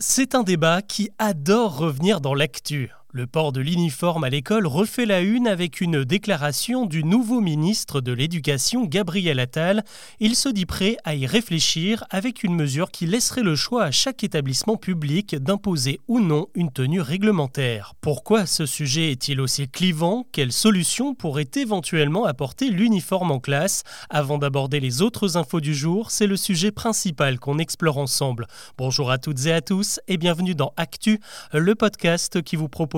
C'est un débat qui adore revenir dans l'actu. Le port de l'uniforme à l'école refait la une avec une déclaration du nouveau ministre de l'Éducation, Gabriel Attal. Il se dit prêt à y réfléchir avec une mesure qui laisserait le choix à chaque établissement public d'imposer ou non une tenue réglementaire. Pourquoi ce sujet est-il aussi clivant? Quelle solution pourrait éventuellement apporter l'uniforme en classe? Avant d'aborder les autres infos du jour, c'est le sujet principal qu'on explore ensemble. Bonjour à toutes et à tous et bienvenue dans Actu, le podcast qui vous propose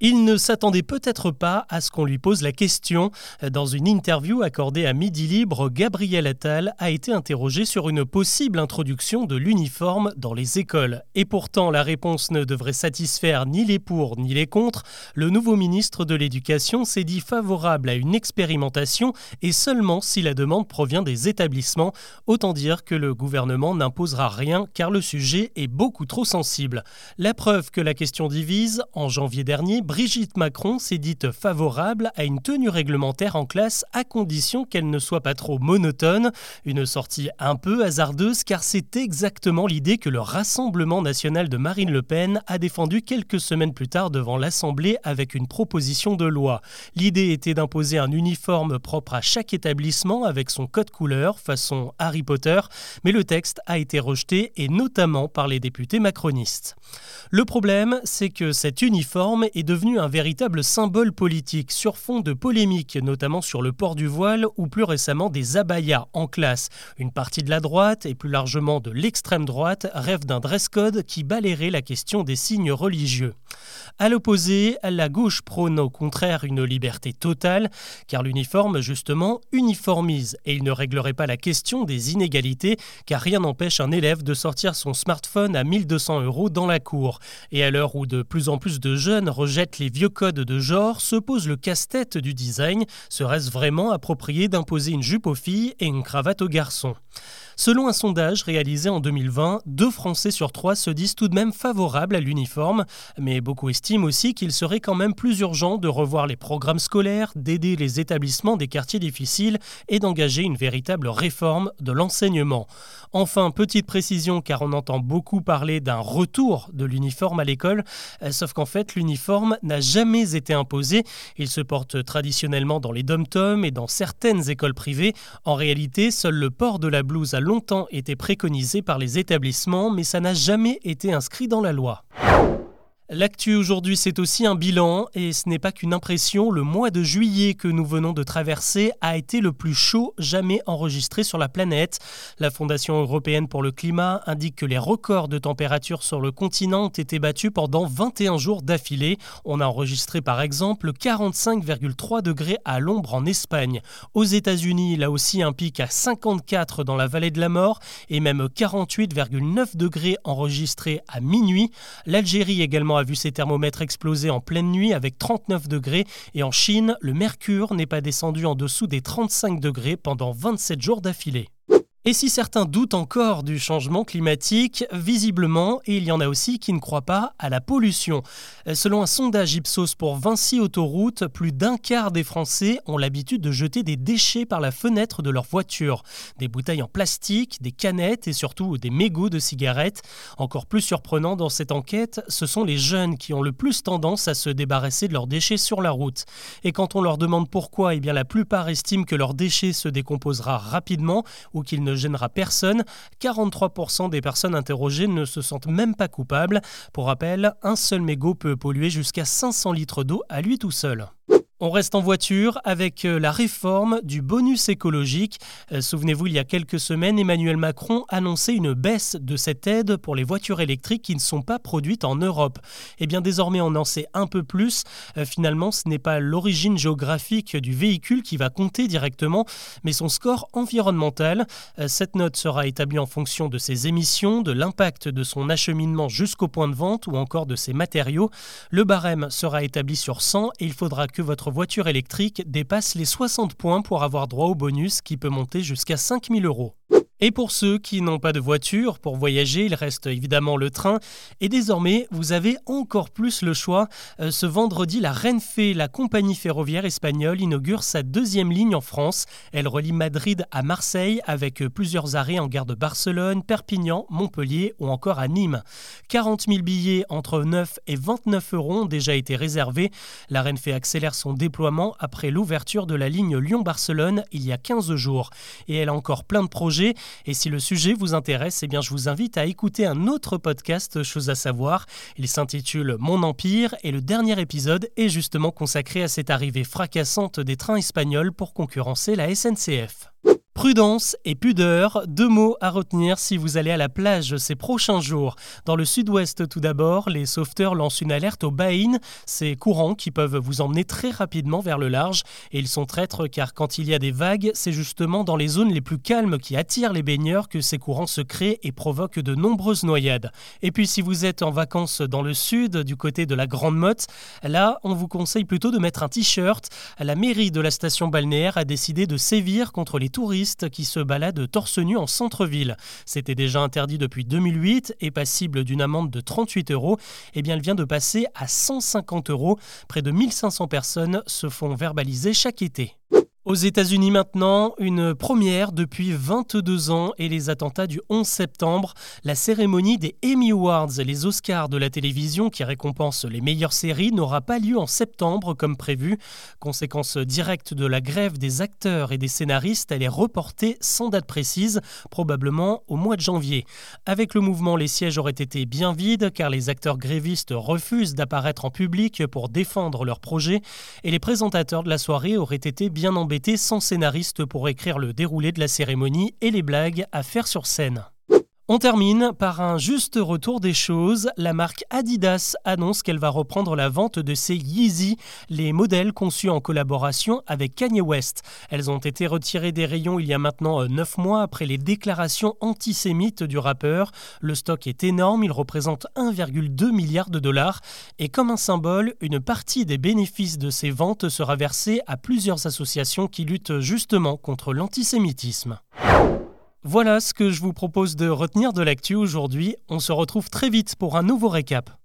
il ne s'attendait peut-être pas à ce qu'on lui pose la question. Dans une interview accordée à Midi Libre, Gabriel Attal a été interrogé sur une possible introduction de l'uniforme dans les écoles. Et pourtant, la réponse ne devrait satisfaire ni les pour ni les contre. Le nouveau ministre de l'Éducation s'est dit favorable à une expérimentation et seulement si la demande provient des établissements. Autant dire que le gouvernement n'imposera rien car le sujet est beaucoup trop sensible. La preuve que la question divise, en janvier dernier, Brigitte Macron s'est dite favorable à une tenue réglementaire en classe à condition qu'elle ne soit pas trop monotone. Une sortie un peu hasardeuse car c'est exactement l'idée que le Rassemblement national de Marine Le Pen a défendue quelques semaines plus tard devant l'Assemblée avec une proposition de loi. L'idée était d'imposer un uniforme propre à chaque établissement avec son code couleur façon Harry Potter, mais le texte a été rejeté et notamment par les députés macronistes. Le problème, c'est que cet uniforme est devenu devenu un véritable symbole politique sur fond de polémiques, notamment sur le port du voile ou plus récemment des abayas en classe. Une partie de la droite et plus largement de l'extrême droite rêve d'un dress code qui balayerait la question des signes religieux. À l'opposé, la gauche prône au contraire une liberté totale, car l'uniforme justement uniformise et il ne réglerait pas la question des inégalités, car rien n'empêche un élève de sortir son smartphone à 1200 euros dans la cour. Et à l'heure où de plus en plus de jeunes rejettent les vieux codes de genre, se pose le casse-tête du design. Serait-ce vraiment approprié d'imposer une jupe aux filles et une cravate aux garçons? Selon un sondage réalisé en 2020, deux Français sur trois se disent tout de même favorables à l'uniforme, mais beaucoup estiment aussi qu'il serait quand même plus urgent de revoir les programmes scolaires, d'aider les établissements des quartiers difficiles et d'engager une véritable réforme de l'enseignement. Enfin, petite précision, car on entend beaucoup parler d'un retour de l'uniforme à l'école, euh, sauf qu'en fait l'uniforme n'a jamais été imposé. Il se porte traditionnellement dans les dom-toms et dans certaines écoles privées. En réalité, seul le port de la blouse a longtemps été préconisé par les établissements, mais ça n'a jamais été inscrit dans la loi. L'actu aujourd'hui, c'est aussi un bilan, et ce n'est pas qu'une impression. Le mois de juillet que nous venons de traverser a été le plus chaud jamais enregistré sur la planète. La Fondation européenne pour le climat indique que les records de température sur le continent ont été battus pendant 21 jours d'affilée. On a enregistré par exemple 45,3 degrés à l'ombre en Espagne. Aux États-Unis, là aussi un pic à 54 dans la vallée de la mort, et même 48,9 degrés enregistrés à minuit. L'Algérie également a vu ses thermomètres exploser en pleine nuit avec 39 degrés et en Chine, le mercure n'est pas descendu en dessous des 35 degrés pendant 27 jours d'affilée. Et si certains doutent encore du changement climatique, visiblement, il y en a aussi qui ne croient pas à la pollution. Selon un sondage Ipsos pour Vinci Autoroute, plus d'un quart des Français ont l'habitude de jeter des déchets par la fenêtre de leur voiture. Des bouteilles en plastique, des canettes et surtout des mégots de cigarettes. Encore plus surprenant dans cette enquête, ce sont les jeunes qui ont le plus tendance à se débarrasser de leurs déchets sur la route. Et quand on leur demande pourquoi, eh bien la plupart estiment que leurs déchets se décomposera rapidement ou qu'ils ne ne gênera personne. 43% des personnes interrogées ne se sentent même pas coupables. Pour rappel, un seul mégot peut polluer jusqu'à 500 litres d'eau à lui tout seul. On reste en voiture avec euh, la réforme du bonus écologique. Euh, souvenez-vous, il y a quelques semaines, Emmanuel Macron annonçait une baisse de cette aide pour les voitures électriques qui ne sont pas produites en Europe. Eh bien désormais, on en sait un peu plus. Euh, finalement, ce n'est pas l'origine géographique du véhicule qui va compter directement, mais son score environnemental. Cette note sera établie en fonction de ses émissions, de l'impact de son acheminement jusqu'au point de vente ou encore de ses matériaux. Le barème sera établi sur 100 et il faudra que votre voiture électrique dépasse les 60 points pour avoir droit au bonus qui peut monter jusqu'à 5000 euros. Et pour ceux qui n'ont pas de voiture, pour voyager, il reste évidemment le train. Et désormais, vous avez encore plus le choix. Euh, ce vendredi, la Renfe, la compagnie ferroviaire espagnole, inaugure sa deuxième ligne en France. Elle relie Madrid à Marseille avec plusieurs arrêts en gare de Barcelone, Perpignan, Montpellier ou encore à Nîmes. 40 000 billets entre 9 et 29 euros ont déjà été réservés. La Renfe accélère son déploiement après l'ouverture de la ligne Lyon-Barcelone il y a 15 jours. Et elle a encore plein de projets. Et si le sujet vous intéresse, eh bien je vous invite à écouter un autre podcast Chose à savoir. Il s'intitule Mon Empire et le dernier épisode est justement consacré à cette arrivée fracassante des trains espagnols pour concurrencer la SNCF. Prudence et pudeur, deux mots à retenir si vous allez à la plage ces prochains jours. Dans le sud-ouest tout d'abord, les sauveteurs lancent une alerte aux baïnes, ces courants qui peuvent vous emmener très rapidement vers le large. Et ils sont traîtres car quand il y a des vagues, c'est justement dans les zones les plus calmes qui attirent les baigneurs que ces courants se créent et provoquent de nombreuses noyades. Et puis si vous êtes en vacances dans le sud, du côté de la Grande Motte, là on vous conseille plutôt de mettre un t-shirt. La mairie de la station balnéaire a décidé de sévir contre les touristes qui se balade torse nu en centre-ville. C'était déjà interdit depuis 2008 et passible d'une amende de 38 euros. Eh bien, elle vient de passer à 150 euros. Près de 1500 personnes se font verbaliser chaque été. Aux États-Unis maintenant, une première depuis 22 ans et les attentats du 11 septembre, la cérémonie des Emmy Awards, les Oscars de la télévision qui récompensent les meilleures séries, n'aura pas lieu en septembre comme prévu. Conséquence directe de la grève des acteurs et des scénaristes, elle est reportée sans date précise, probablement au mois de janvier. Avec le mouvement, les sièges auraient été bien vides car les acteurs grévistes refusent d'apparaître en public pour défendre leur projet et les présentateurs de la soirée auraient été bien embêtés sans scénariste pour écrire le déroulé de la cérémonie et les blagues à faire sur scène. On termine par un juste retour des choses. La marque Adidas annonce qu'elle va reprendre la vente de ses Yeezy, les modèles conçus en collaboration avec Kanye West. Elles ont été retirées des rayons il y a maintenant 9 euh, mois après les déclarations antisémites du rappeur. Le stock est énorme, il représente 1,2 milliard de dollars. Et comme un symbole, une partie des bénéfices de ces ventes sera versée à plusieurs associations qui luttent justement contre l'antisémitisme. Voilà ce que je vous propose de retenir de l'actu aujourd'hui. On se retrouve très vite pour un nouveau récap.